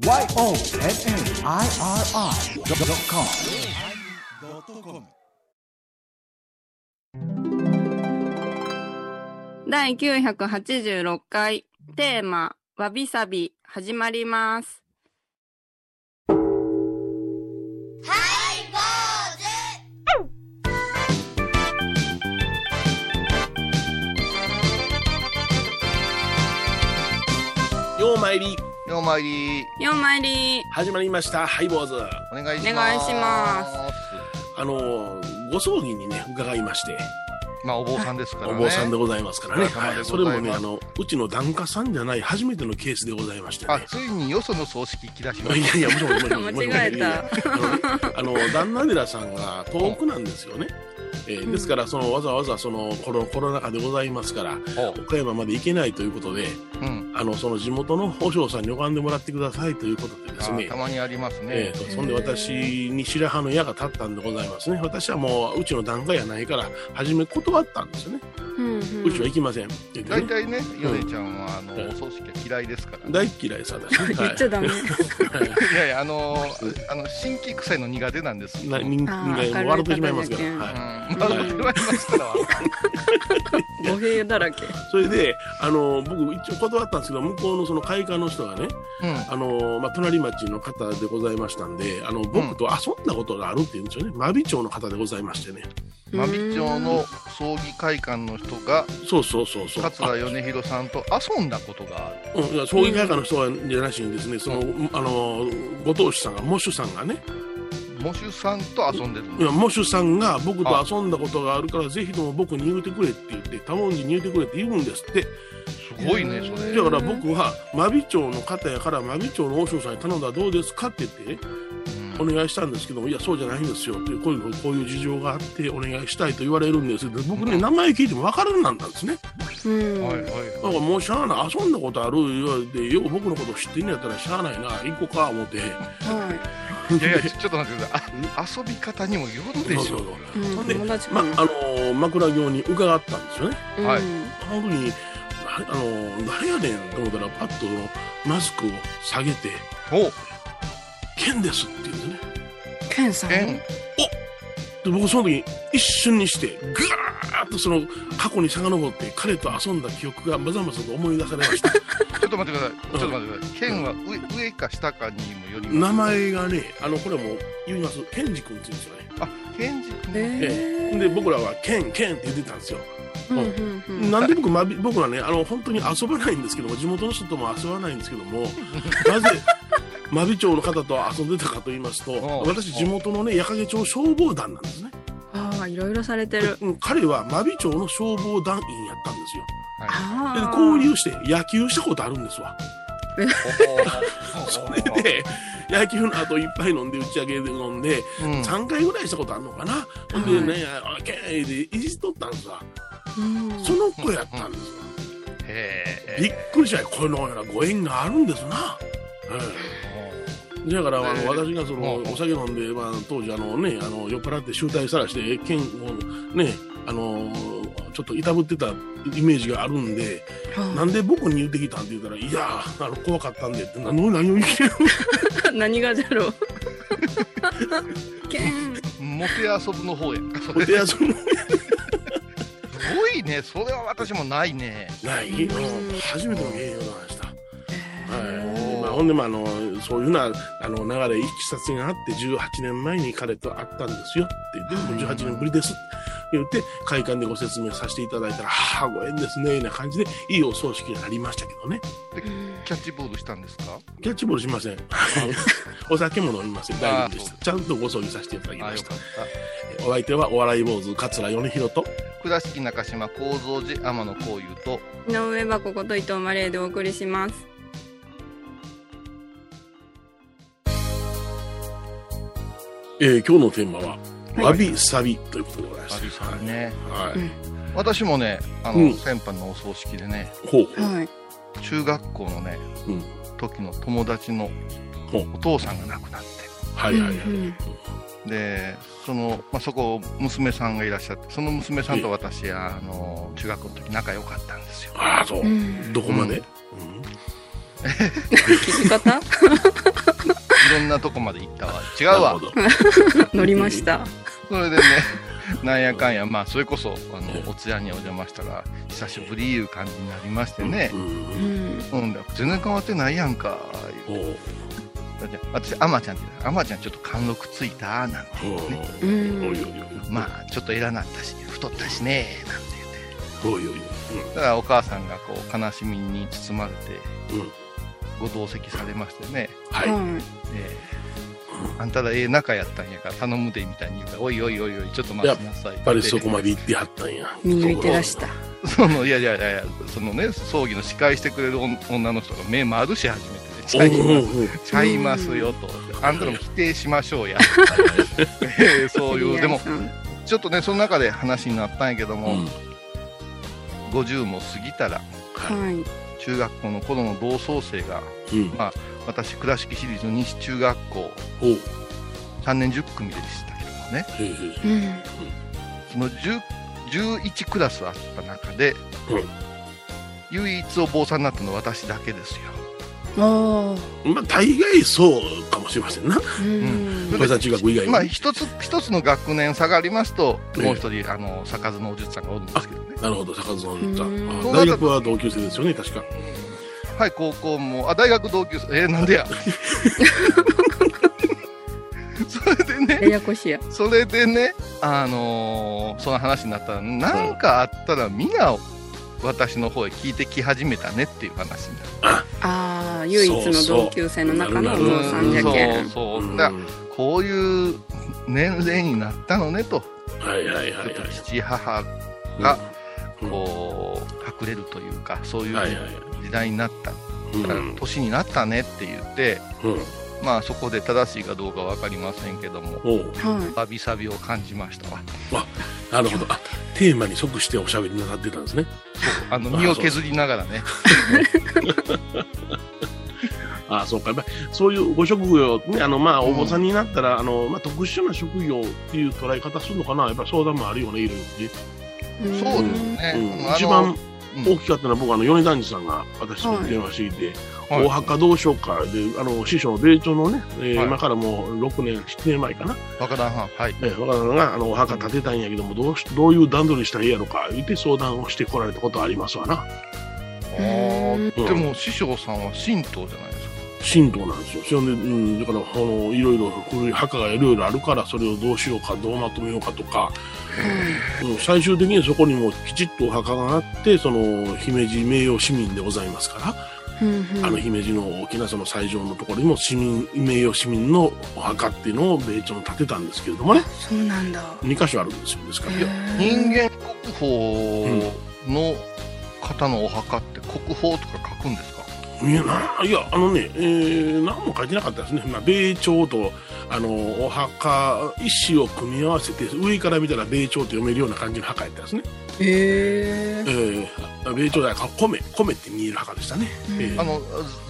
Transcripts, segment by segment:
YONNIRI.com 第986回テーマわびさび始まります。ようまいりようまいり。4枚入り。始まりました。ハイボーズ。お願いします。お願いします。あのご葬儀にね伺いまして。まあお坊さんですからね。お坊さんでございますからね、はい、それもねあのうちの檀家さんじゃない初めてのケースでございましてね。あついによその葬式来だしましいやいや、もちろん、もちろん、もちろん。間違えた。あの旦那寺さんが遠くなんですよね。えーですから、その、わざわざ、その、コロコロナ禍でございますから、岡山まで行けないということで、うんあの、その地元の和尚さんに拝んでもらってくださいということでですねあた、まにありますねえーとそんで私に白羽の矢が立ったんでございますね。私はもう、うちの檀家やないから、初め断ったんですよね。うんうんうちは行きません。大体ねヨネちゃんはあのうんお葬式は嫌いですからね大っ嫌いさですね。言っちゃダメ。はいいやいやあのあの新規臭いの苦手なんですな人あ間ーが笑ってしまいますから。はいうんまあ言われますから語弊だらけ。それで、あの、僕一応断ったんですけど、向こうのその会館の人がね、うん。あの、まあ、隣町の方でございましたんで、あの、僕と遊ん。だことがあるって言うんですよね。真備町の方でございましてね。真備町の葬儀会館の人がそうそうそうそう。桂米広さんと遊んだことがある。あうん、葬儀会館の人はじゃなしにですね、その、あの、ご当主さんが、喪主さんがね、喪主さんと遊んでるんですいや喪主さんが僕と遊んだことがあるから、ぜひとも僕に言うてくれって言って、多文字に言うてくれって言うんですって。すごいねそれだから僕は、真備町の方やから、真備町の和尚さんに頼んだらどうですかって言ってね、お願いしたんですけども、いや、そうじゃないんですよっていう、こういうのこういう事情があって、お願いしたいと言われるんですで僕ね、名前聞いても分からんなんだんですね。うん。はいはいだからもうしゃあない、遊んだことある言われて、よう僕のこと知ってんのやったらしゃあないな、行こうか思って。はいいやいやちょっと待ってくださいあ遊び方にもよるでしょそうそうそうい。うんでまあ、のー枕業に伺ったんですよね。はいうん本当に、あのー誰やねんと思ったら、パッとマスクを下げて、おケンですって言うんですね。ケンさん。えんで僕その時一瞬にしてぐーっとその過去に遡って彼と遊んだ記憶がまざまざと思い出されました ちょっと待ってください。ちょっと待ってください。剣は上上か下かにもより名ます。前がねあのこれも言いますケンジ君って言うんですよねあ、剣軸ね。えで僕らはケンケンって言ってたんですよ。なんで僕まび僕はねあの本当に遊ばないんですけども地元の人とも遊ばないんですけども なぜ真備町の方と遊んでたかと言いますと私地元のね矢掛町消防団なんですねああ、いろいろされてる。うん彼は真備町の消防団員やったんですよああ。で交流して野球したことあるんですわ それで、野球の後いっぱい飲んで、打ち上げで飲んで、うん3回ぐらいしたことあるのかな。ほんでね、あけーでいじっとったんですわ。うんその子やったんですわ。へびっくりしたよ。このようなご縁があるんですな。だから、あの、えー私がその、うんお酒飲んで、まあ、当時、あのね、あの、酔っ払って集大さらして、剣をね、あの、ちょっといたぶってたイメージがあるんで、なはんで僕に言ってきたんって言ったら、いやー、あの、怖かったんでって、何を何を言ってる？あ 何がじゃろう。ケン。モテ遊ぶの方やんか。それお手遊びもすごいね。それは私もないね。ない、うん初めての芸能なんでした。はいまあ、ほんで、まあ、あのそういうなあの流れ、いきさつがあって、18年前に彼と会ったんですよって言って、もう18年ぶりですって言って、会館でご説明させていただいたら、はあ、ご縁ですね、な感じで、いいお葬式になりましたけどね。キャッチボールしたんですか？キャッチボールしません。お酒も飲みません。大丈夫でした。あちゃんとご葬儀させていただきあ、ました。お相手はお笑い坊主、桂米広と、た。倉敷中島幸三寺天野幸雄と、井上箱こと伊藤マレーでお送りします。えー今日のテーマは、はいわびさびということでございます。わびさびねはい。うん私もね、あの、うん先般のお葬式でね、ほうほう。はい。中学校のね、うん時の友達のお父さんが亡くなって、はいはいはい。うんでその、まあ、そこ娘さんがいらっしゃってその娘さんと私あの中学校の時仲良かったんですよああ、そうう。んどこまで、うんうん聞き方ろんなとこまで行ったわ。違うわ。乗りました。それでね、なんやかんや、まあ、それこそ、あの、お通夜にお邪魔したら、久しぶりいう感じになりましてねう。んうん。うん、全然変わってないやんか。おうだって私、アマちゃんって言う、アマちゃんちょっと貫禄ついた、なんておうね。おいうんおいおいまあ、ちょっと偉なったし、太ったしね、なんて言って。おいおいだからお母さんがこう、悲しみに包まれて。ご同席されましてね。はい。あんたらええ仲やったんやから頼むでみたいに言うから、おいおいおいおい、ちょっと待ちなさい。やっぱりそこまで行ってはったんや。い。見抜いてらした。その、いやいやいやいや、そのね、葬儀の司会してくれる女女の人が目丸し始めてね、ちゃいます。ちゃいますよと。あんたらも否定しましょうや。え ーそういう、でも、ちょっとね、その中で話になったんやけども、うん50も過ぎたら、ははい。中学校の頃の同窓生が、い。うん。私、倉敷市立の西中学校、おう。3年10組でしたけどもね、うん。その10 11クラスあった中で、うん唯一お坊さんになったのは私だけですよ。あまあ、大概そうかもしれませんな。うん。小さ中学以外は。まあ、一つ、一つの学年下がりますと、ええもう一人、あの、坂津のおじゅさんがおるんですけどね。なるほど、坂津の言った。うんあ大学は同級生ですよね、確か。はい、高校も、あ、大学同級生、えーなんでや。それでね、ややこしいや。それでね、あのーその話になったら、なんかあったら、みんな私の方へ聞いてき始めたねっていう話になる。ああ、唯一の同級生の中のお父さんじゃけん。そうそう。うんだからこういう年齢になったのねと、はいはいはいちょっとはい。父母が、うんこう、隠れるというか、そういう時代になった、うん年になったねって言って、うんまあそこで正しいかどうかわかりませんけども、わびさびを感じましたわ。なるほど。あ、テーマに即しておしゃべりになってたんですね。あの、身を削りながらね。あそうか。やっぱりそういうご職業、ね、あの、まあ、お坊さんになったら、あの、まあ、特殊な職業っていう捉え方するのかな。やっぱり相談もあるよね、いろいろね。い。そうですね。うん一番うん大きかったのは僕、あの、米團次さんが私に電話していて、はいお墓どうしようか。で、あの、師匠、米朝のね、えーはい今からもう6年、7年前かな。若旦藩、はい。えー、若田さんが、あの、お墓建てたんやけども、どうし、どういう段取りしたらいいやろか、言って相談をしてこられたことありますわな。あーうんでも師匠さんは神道じゃないですか。神道なんですよ。それで、うん、だから、あの、いろいろ古い墓がいろいろあるから、それをどうしようか、どうまとめようかとか、うん、最終的にそこにもきちっとお墓があって、その、姫路名誉市民でございますから、うんうん。あの姫路の大きなその斎場のところにも市民、名誉市民のお墓っていうのを米朝に建てたんですけれどもね、そうなんだ。2箇所あるんですよ。ですから、人間国宝の方のお墓って国宝とか書くんですか、いや、ないや、あのね、えー、何も書いてなかったですね。まあ、米朝と、あの、お墓、一紙を組み合わせて、上から見たら米朝と読めるような感じの墓やったんですね。へええ。ー、米朝だから、米、米って見える墓でしたね。うんえーあの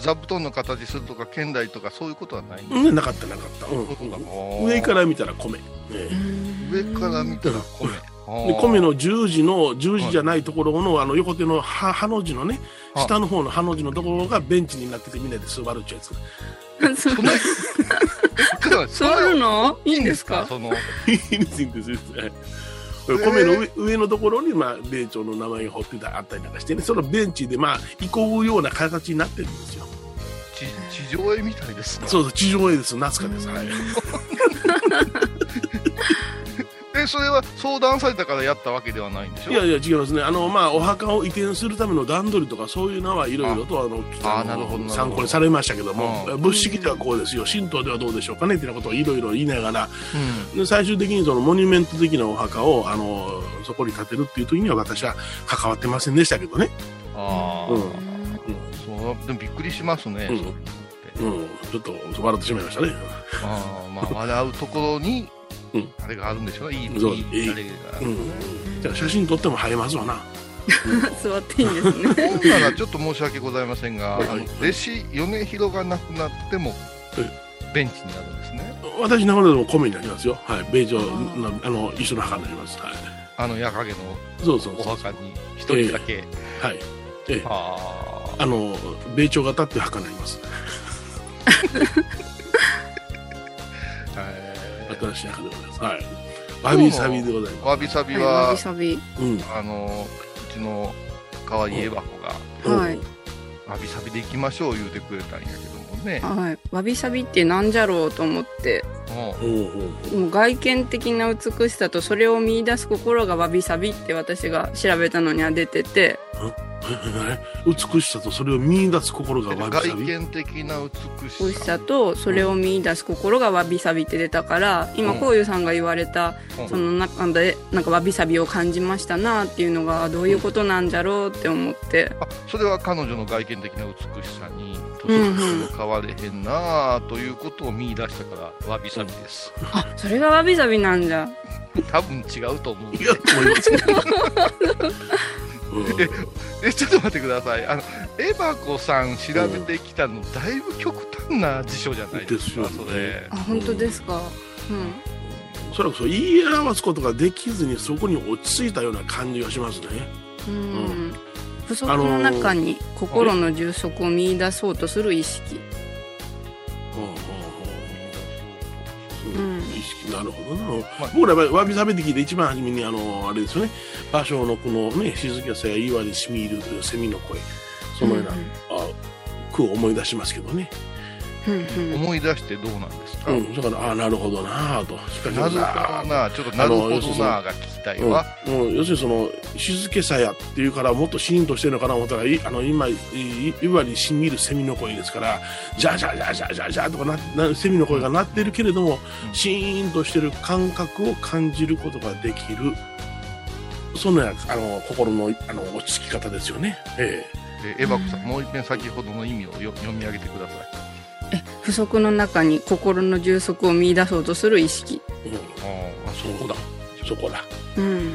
座布団の形するとか剣台とかそういうことはないんでなかったなかった。うん上から見たら米。え上から見たら米ーで米の十字の十字じゃないところのあの横手の葉葉の字のねはい。下の方の葉の字のところがベンチになっててみんなで座るっちゅうやつ。そうそういうの？いいんですか？そのいいんですいいんですいいんです米の上上のところに、まあ、米朝の名前が彫ってたあったりなんかしてね。そのベンチでまあ囲うような形になってるんですよ。地地上絵みたいですね。そうそう地上絵です夏かです。はい えそれは相談されたからやったわけではないんでしょ？いやいや違いますね。あのまあお墓を移転するための段取りとかそういうのはいろいろとあのああの参考にされましたけどもうん。仏式ではこうですよ。神道ではどうでしょうかねっていうことをいろいろ言いながら。うん。で最終的にそのモニュメント的なお墓をあのそこに建てるっていう時には私は関わってませんでしたけどね、ああ、うん。そうでもびっくりしますね、うん。そうん、ちょっと笑ってしまいましたね。あーまあ笑うところに、うんあれがあるんでしょ？うねいいそう。いいあれが。じゃあ写真撮っても映えますわな。座っていいんですね。らちょっと申し訳ございませんが、弟子米広がなくなってもえベンチになるんですね。私の中でも米になりますよ。はい、米朝あのあの一緒の墓になります。はい、あの矢影のそうそう。お墓に一人だけ、はい。ええ、ああの米朝型っていう墓になります。新しい赤でございます。はい。わびさびでございまわびさびははび、さび。す。うん。あの、うちの可愛いエヴァ子が、はい。わびさびで行きましょう言うてくれたんやけどもね。はい。わびさびってなんじゃろうと思って、うもう外見的な美しさとそれを見出す心がわびさびって私が調べたのには出てて、え美しさとそれを見出す心がわび外さび。見的な美しさ。とそれを見出す心がわびさびって出たから、今、うんこういうさんが言われた、うんその中で、なんかわびさびを感じましたなっていうのが、どういうことなんじゃろうって思って、あそれは彼女の外見的な美しさにうんうん年々変われへんなあということを見出したからわびさびですあ、それがわびさびなんじゃ。多分違うと思ういや、と思いますけど。うんえ ちょっと待ってくださいあのエバコさん調べてきたのだいぶ極端な辞書じゃないですかですよねそれあ、本当ですか？うん。おそらくそう言い表すことができずにそこに落ち着いたような感じがしますね。うん。不足の中に心の充足を見出そうとする意識。なるほどな。まあ僕らはわびさびで聞いて一番初めにあのあれですよね。芭蕉のこのね静けさや岩にしみ入るセミの声そのような、あ句を思い出しますけどね。思い出してどうなんですか、うん、だからああなるほどなぁと。しかしなるほどなちょっとなるほどなが聞きたいわ、うん、もう要するにその静けさやっていうからもっとシーンとしてるのかな思ったらいあの今いい岩にしみるセミの声ですからジャジャジャジャジャジャとかななセミの声が鳴ってるけれども、うん。シーンとしてる感覚を感じることができる。そんなあの心のあの落ち着き方ですよね。えでエバコさんもう一遍先ほどの意味をよ読み上げてください。え不足の中に心の充足を見出そうとする意識。えうん、ああそこだ。そこだ、うん。うん、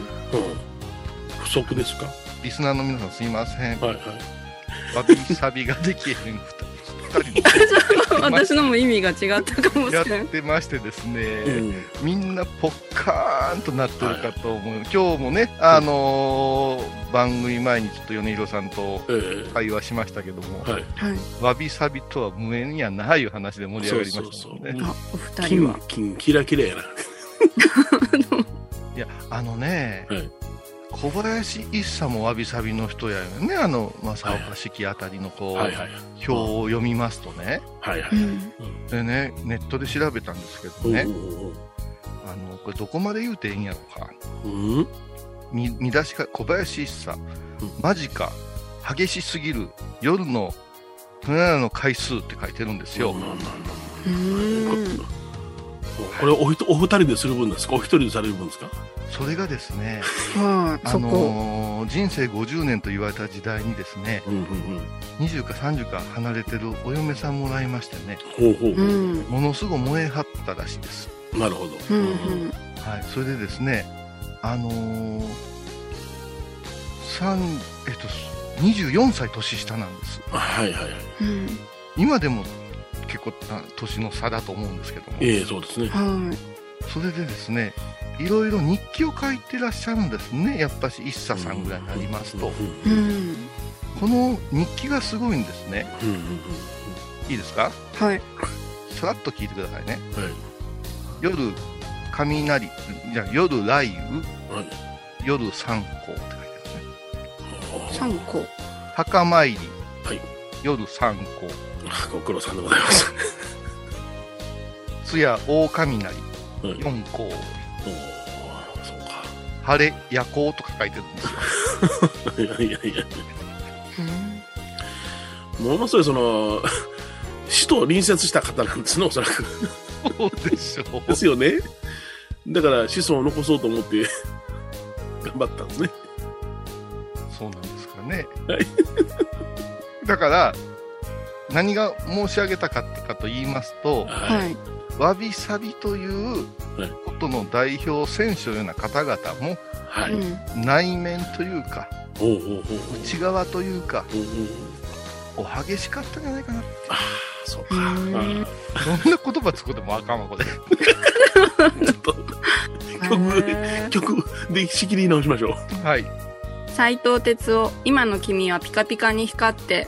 不足ですか？リスナーの皆さんすいません。はいはい。わびさびができへん二人 私のも意味が違ったかもしやれんっ。てましてですね、うんみんなポッカーンとなってるかと思う、今日もね、あのー番組前にちょっと米広さんとえ会話しましたけども、えはいはい。わびさびとは無縁やないう話で盛り上がりましたもんね。そうそうそうあ、お二人は金。金キラキラやな。いや、あのね、はい小林一茶もわびさびの人やよね、あの正岡式あたりのこう、はい。はい表を読みますとね、はいはい。うん。でね、ネットで調べたんですけどうんね、あのこれどこまで言うていいんやろか。うんうん？み見出しが小林一茶、うん。マジか。激しすぎる。夜の船の回数って書いてるんですよ、うーん。これおひとお二人でする分ですか？お一人でされる分ですか？それがですね、はい。あ。のー人生50年と言われた時代にですねうんうんうん20か30か離れてるお嫁さんもらいましてねほうほうほう、うん。ものすごい燃え張ったらしいです、なるほど、うんうん。はい、それでですねあのー三えっと24歳年下なんですはいはいはいうん。今でも結構な年の差だと思うんですけども、ええそうですね。はい。それでですねいろいろ日記を書いてらっしゃるんですね。やっぱし一茶さんぐらいになりますと、うんうんうん。この日記がすごいんですね。うんうんいいですか？はい。さらっと聞いてくださいね。うんはい。夜雷じゃあ夜雷雨。はい。夜三光って書いてあるね。三個。墓参り、はい夜三光あご苦労さんでございます。通夜大雷。はい四光おーそうか。晴れ夜光とか書いてるんですよ。いやいやいや。うん。ものすごいその死と隣接した方なんですねおそらく。そうでしょう。ですよね。だから子孫を残そうと思って頑張ったんですね。そうなんですかね。はいだから、何が申し上げたかったかと言いますと、ははい。わびさびというはいことの代表選手のような方々もはい、うん。内面というか、おうおうおうおう内側というか、おうおうお激しかったんじゃないかな。ああそうか、うんあどんな言葉作ってもあかんわ、これ。あちょっと曲曲で仕切り直しましょうはい。斉藤哲夫、今の君はピカピカに光って。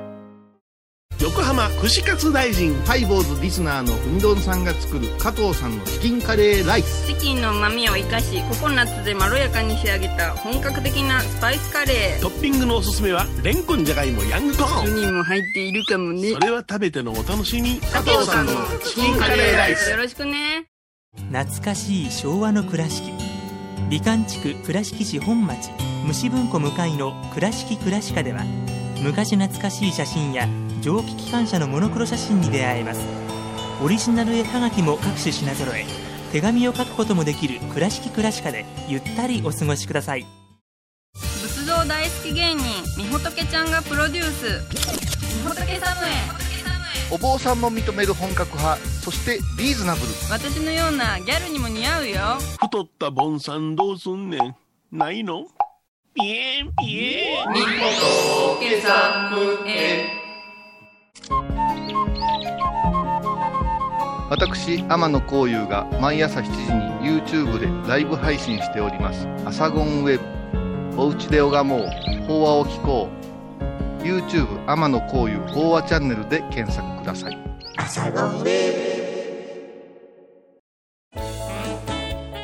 横浜串カツ大臣。ハイボーズリスナーのうみどんさんが作る加藤さんのチキンカレーライス。チキンの旨味を生かしココナッツでまろやかに仕上げた本格的なスパイスカレー。トッピングのおすすめはレンコンじゃがいもヤングコーン。にも入っているかもね。それは食べてのお楽しみ。加藤さんのチキンカレーライス。よろしくね。懐かしい昭和の倉敷。美観地区倉敷市本町。虫文庫向かいの「倉敷倉歯科」では昔懐かしい写真や蒸気機関車のモノクロ写真に出会えます。オリジナル絵はがきも各種品揃え手紙を書くこともできる「倉敷倉歯科」でゆったりお過ごしください。仏像大好き芸人みほとけちゃんがプロデュース。みほとけサムエお坊さんも認める本格派そしてリーズナブル。私のようなギャルにも似合うよ。太ったボンさんどうすんねん。ないの？ピエンピエンみほとけサムエ私天野幸雄が毎朝7時に YouTube でライブ配信しております「アサゴンウェブ」「おうちで拝もう。法話を聞こう」YouTube 天野幸雄法話チャンネルで検索ください。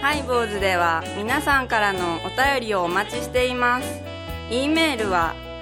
ハイボーズでは皆さんからのお便りをお待ちしています。e メールは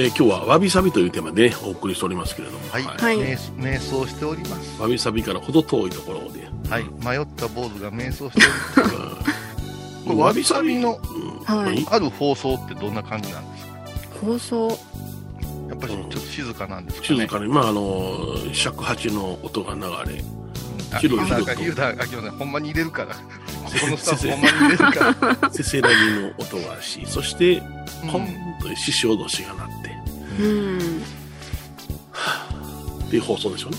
えー今日はわびさびというテーマで、ね、お送りしておりますけれども、はい、はい。瞑瞑想しております。わびさびからほど遠いところで、はい。迷った坊主が瞑想しております。これわびさびの、うんはい。ある放送ってどんな感じなんですか？放送？やっぱりちょっと静かなんですかね。静かに、まあ、あの、尺八の音が流れ、あ広々と。なんか言うたらあきませんほんまに入れるから。このスタッフほんまに入れるから。せせらぎの音がし、そして、うん。ポンと獅子脅しが鳴って、うん。っていう放送でしょうね。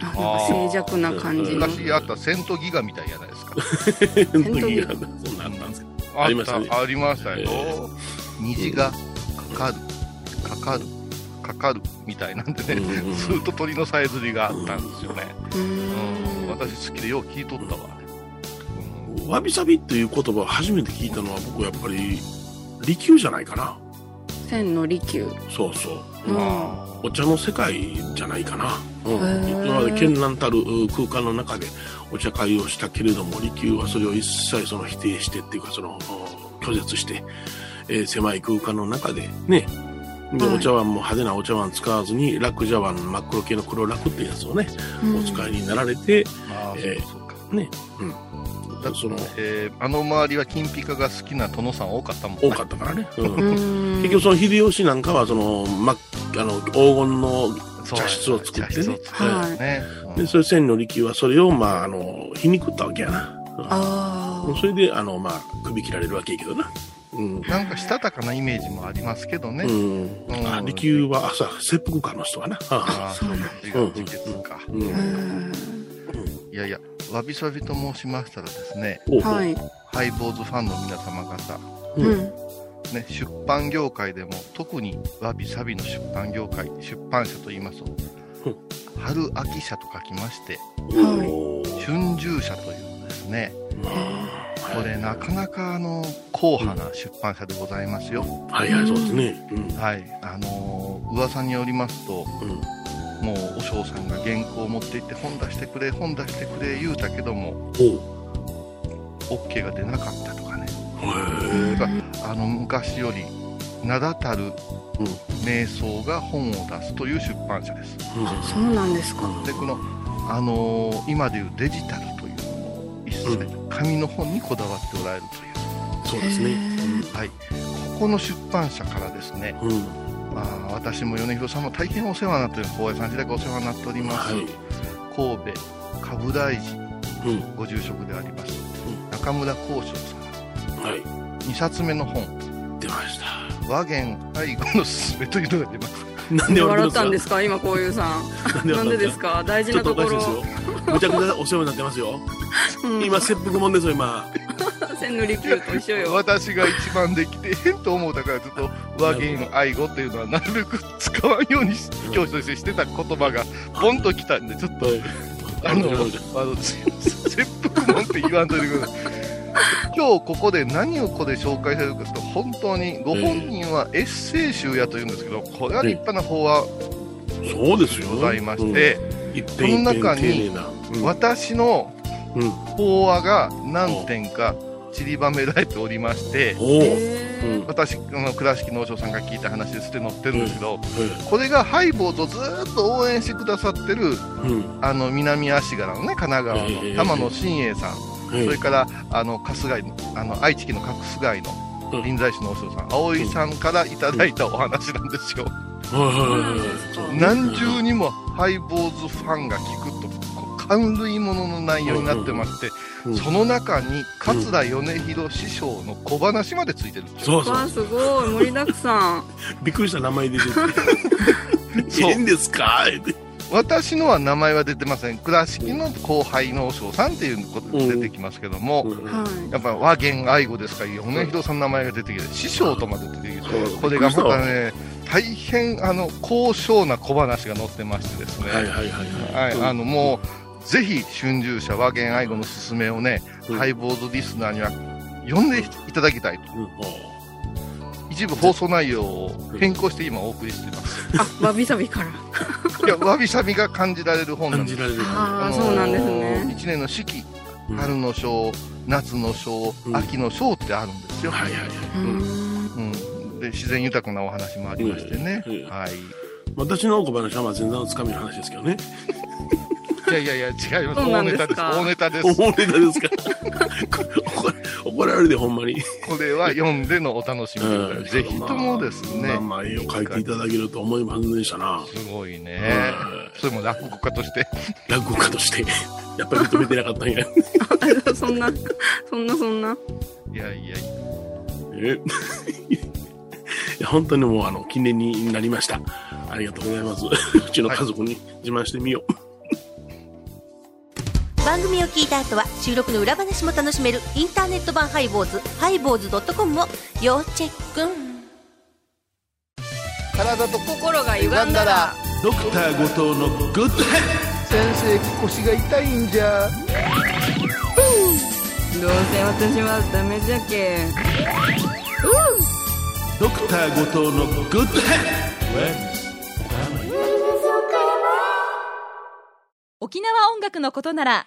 あなんか静寂な感じの昔あったセントギガみたいじゃないですか？そんな時がそんなあったんですけど。ありましたね。ありましたよ、え虹がかかる。かかる。かかるみたいなんでね、うんうんうん。ずっと鳥のさえずりがあったんですよね、ううんん。私好きでよう聞いとったわ、うん。わびさびっていう言葉を初めて聞いたのは僕やっぱり利休じゃないかな。千の利休そうそう。うんあお茶の世界じゃないかな。うん。今まで絢爛たるう空間の中でお茶会をしたけれども、利休はそれを一切その否定してっていうか、その、お拒絶して、えー狭い空間の中でね、で、はいお茶碗も派手なお茶碗使わずに、楽茶碗、真っ黒系の黒楽っていうやつをね、お使いになられて、えーそうかね、うん。だその、えーあの周りは金ピカが好きな殿さん多かったもんね多かったからね。うん。うん。結局その秀吉なんかはその、ま、あの、黄金の茶室を作ってね。茶室を作ってね、うん。で、それ千の利休はそれを、まあ、あの、皮肉ったわけやな。あうん。それで、あの、まあ、首切られるわけやけどな。うん。なんかしたたかなイメージもありますけどね、うん。うん。あ、利休は、あ、そう、切腹家の人はな。ああ。あそうか。うん。自決か、うん。あうん。いやいやわびさびと申しましたらですねはい。ハイボーズファンの皆様方うん。うん。ね、出版業界でも特にわびさびの出版業界出版社といいますと、うん。春秋社と書きましておう春秋社というですねまあこれなかなかあの硬派な出版社でございますよ、はいはい、そうですね。うん。はい。あのー噂によりますとうん。もうお嬢さんが原稿を持って行って本出してくれ本出してくれ言うたけども OK が出なかったとかねへえ。あの昔より名だたる瞑想が本を出すという出版社です。そうなんですか。でこの、あのー今でいうデジタルというものを一切紙の本にこだわっておられるという、そうですね。はい、ここの出版社からですね、うん。うんまあ、私も米広さんも大変お世話になっている高野山時代からお世話になっております、はい。神戸株大寺うん。ご住職であります、中村幸章さんはい。2冊目の本出ました。「和言愛語のすすめ」というのが出ます なんで笑ったんですすか？今こういうさん。か？なんでですか？大事なところ。むちゃくちゃお世話になってますよ。うん今、切腹もんですよ、今。千利休と一緒よ。私が一番できてへんと思うたからずっと和言愛語っていうのはなるべく使わんようにし教師としてしてた言葉がポンときたんでちょっとはい。あの、あの切腹もんって言わんといてください。今日ここで何をここで紹介されるかというと、本当にご本人はエッセイ集やというんですけど、これは立派な法話そうですよ。ございまして、うん、一点一点この中に私のうん。法話が何点か散りばめられておりまして、うん。私、あの倉敷農商さんが聞いた話ですって載ってるんですけど、はこれがハイボーズをずーっと応援してくださってる、い。うん。あの、南足柄のね、神奈川ええの玉野真栄さん、それからあの春日井のあの愛知県の春日井のうん臨済師のお師匠さん、葵さんからいただいたお話なんですよ。何重にもハイボーズファンが聞くと、感類ものの内容になってまして、うんその中に桂米広師匠の小話までついてるんですよ。そうそう。すごい盛りだくさん。びっくりした名前出てて。そ う いいんですか？って私のは名前は出てません。倉敷の後輩のお師匠さんっていうことで出てきますけども、うんはい。やっぱ和言愛語ですから、米広さんの名前が出てきて、師匠とまで出てきて、これがまたね、大変あの高尚な小話が載ってましてですね、はいはいはいはい。はい、あのもう、ぜひ春秋社和言愛語のすすめをね、うんハイボーズリスナーには読んでいただきたいと。うん、お一部放送内容を変更して今お送りしています。あ、わびさびから。いや、わびさびが感じられる本なんです。感じられる。ああ、そうなんですね。一年の四季、うん春の章、夏の章、うん秋の章ってあるんですよ。はいはいはい。ううんで自然豊かなお話もありましてね、うんうんはい、私の小話はまあ前座のつかみの話ですけどね。いやいやいや違いますそうな大ネタですんですか大ネタです大ネタですか？怒 ら怒られるで、ほんまに。これは読んでのお楽しみでございます、ぜひともですね、まあまあ、絵を描いていただけると思いませんでしたな。すごいね、はいそれも落語家として落語家として。やっぱり認めてなかったんや。あ そんな、そんなそんな。いやいやいやえ？いや本当にもうあの記念になりました。ありがとうございます。うちの家族に自慢してみよう。番組を聞いた後は収録の裏話も楽しめるインターネット版ハイボーズハイボーズドットコムを要チェック。体と心が歪んだら、ドクター後藤の Good Health先生腰が痛いんじゃ。どうせ私はダメじゃけ。ドクター後藤の Good Health沖縄音楽のことなら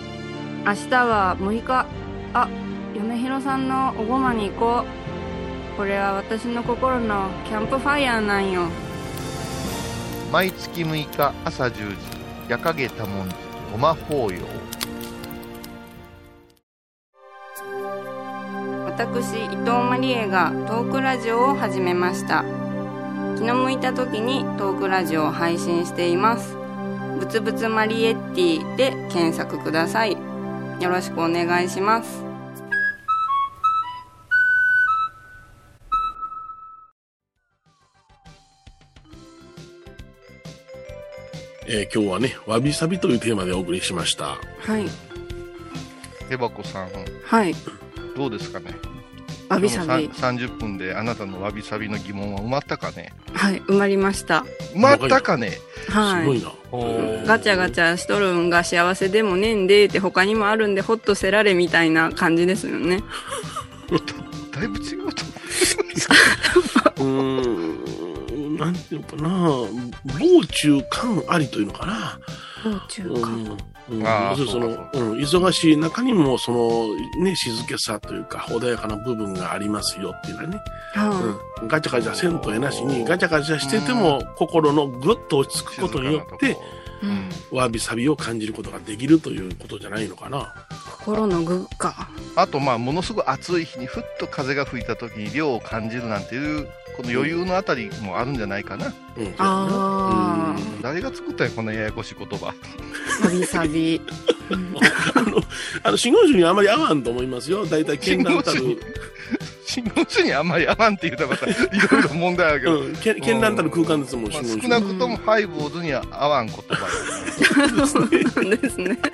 明日は6日。あ、嫁ひろさんのおごまに行こう。これは私の心のキャンプファイヤーなんよ。毎月6日朝10時夜影多文字ごま法要私伊藤マリエがトークラジオを始めました気の向いた時にトークラジオを配信していますぶつぶつマリエッティで検索くださいよろしくお願いします。えー今日はね、わびさびというテーマでお送りしました。はい。手箱さん。はい。どうですかね？わびさび。さん30分であなたのわびさびの疑問は埋まったかね？はい埋まりました。埋まったかね？はい。すごいな。ガチャガチャしとるんが幸せでもねんでって他にもあるんでほっとせられみたいな感じですよね。だいぶ違うとう。ーん、なんていうのかな、傍中感ありというのかな。道中かうん。そのそうかそううん、忙しい中にも、その、ね、静けさというか、穏やかな部分がありますよっていうのはね。はうん、ガチャガチャせんとえなしに、ガチャガチャしてても、心のぐっと落ち着くことによって、いうんわびさびを感じることができるということじゃないのかな。心の具か。あとまあものすごい暑い日にふっと風が吹いた時に涼を感じるなんていうこの余裕のあたりもあるんじゃないかな、うん、あうん。誰が作ったんやこんなややこしい言葉。わびさび。あの、あの、信号種にはあまり合わんと思いますよ。大体、剣蘭たる、信号種にあんまり合わんって言ったらまたいろいろ問題あるけど、うん、剣剣蘭たる空間ですもん、少なくともハイボーズには合わん言葉。やですね。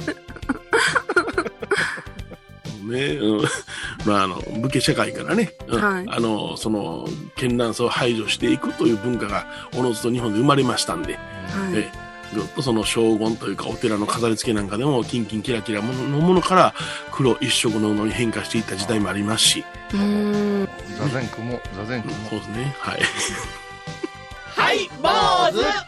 ね、うん。まあ、あの、武家社会からね、うん。はい。あの、その、絢爛さを排除していくという文化が、おのずと日本で生まれましたんで、はい。えずっとその荘厳というかお寺の飾り付けなんかでもキンキンキラキラのものから黒一色の布に変化していった時代もありますし、うーん。座禅雲座禅雲そうですね。はい。はい坊主。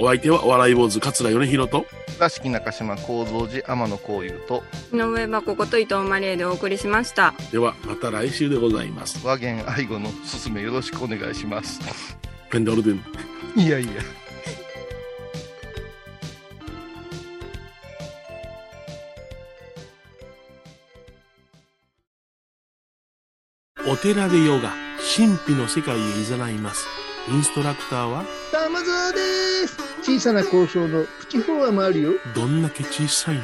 お相手はお笑い坊主桂米広と、倉敷中島幸三寺天野幸雄と。井上箱こと伊藤マリエでお送りしました。ではまた来週でございます。和言愛護の勧めよろしくお願いします。ペンドルデン。いやいやお寺でヨガ、神秘の世界へ誘います。インストラクターは、玉沢です小さな交渉のプチフォアもあるよどんだけ小さいね。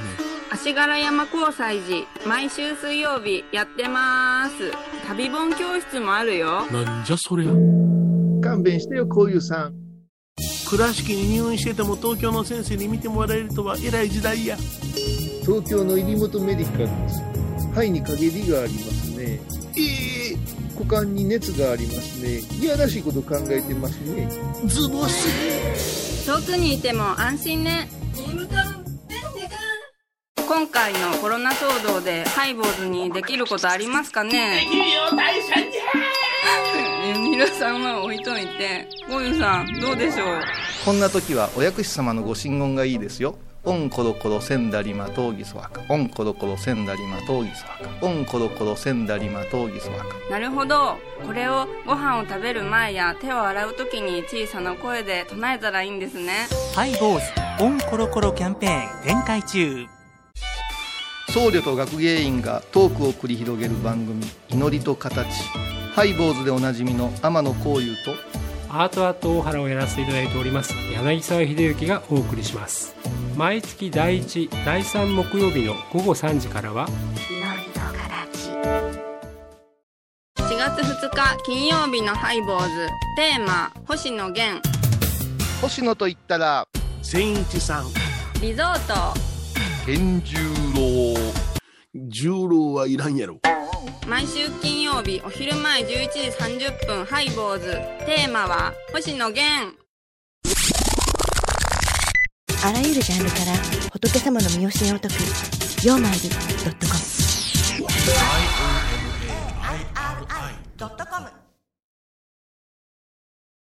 足柄山交際時毎週水曜日やってます旅本教室もあるよなんじゃそりゃ。勘弁してよこういうさん倉敷に入院してても東京の先生に見てもらえるとは偉い時代や。東京の入本メディカルです肺に陰りがありますねええ股間に熱がありますね。いやらしいこと考えてますね。ズボス。遠くにいても安心ね。今回のコロナ騒動でハイボーズにできることありますかね？できるよ大社じゃ皆さんは置いといて。ゴユさんどうでしょう？こんな時はお薬師様のご神言がいいですよ。オンコロコロセンダリマトウギソワカ。オンコロコロセンダリマトウギソワカ。オンコロコロセンダリマトウギソワカ。なるほどこれをご飯を食べる前や手を洗う時に小さな声で唱えたらいいんですねハイボーズオンコロコロキャンペーン展開中僧侶と学芸員がトークを繰り広げる番組「祈りと形」ハイボーズでおなじみの天野幸雄とアートアート大原をやらせていただいております柳沢秀幸がお送りします。毎月第1第3木曜日の午後3時からは4月2日金曜日のハイボーズ。テーマ星野源。星野と言ったら千一さん。リゾート。健十郎重郎はいらんやろ。毎週金曜日お昼前11時30分ハイボーズ。テーマは星野源。あらゆるジャンルから仏様の身教えを解く「曜マイルドットコム」「IOMAIRI.com」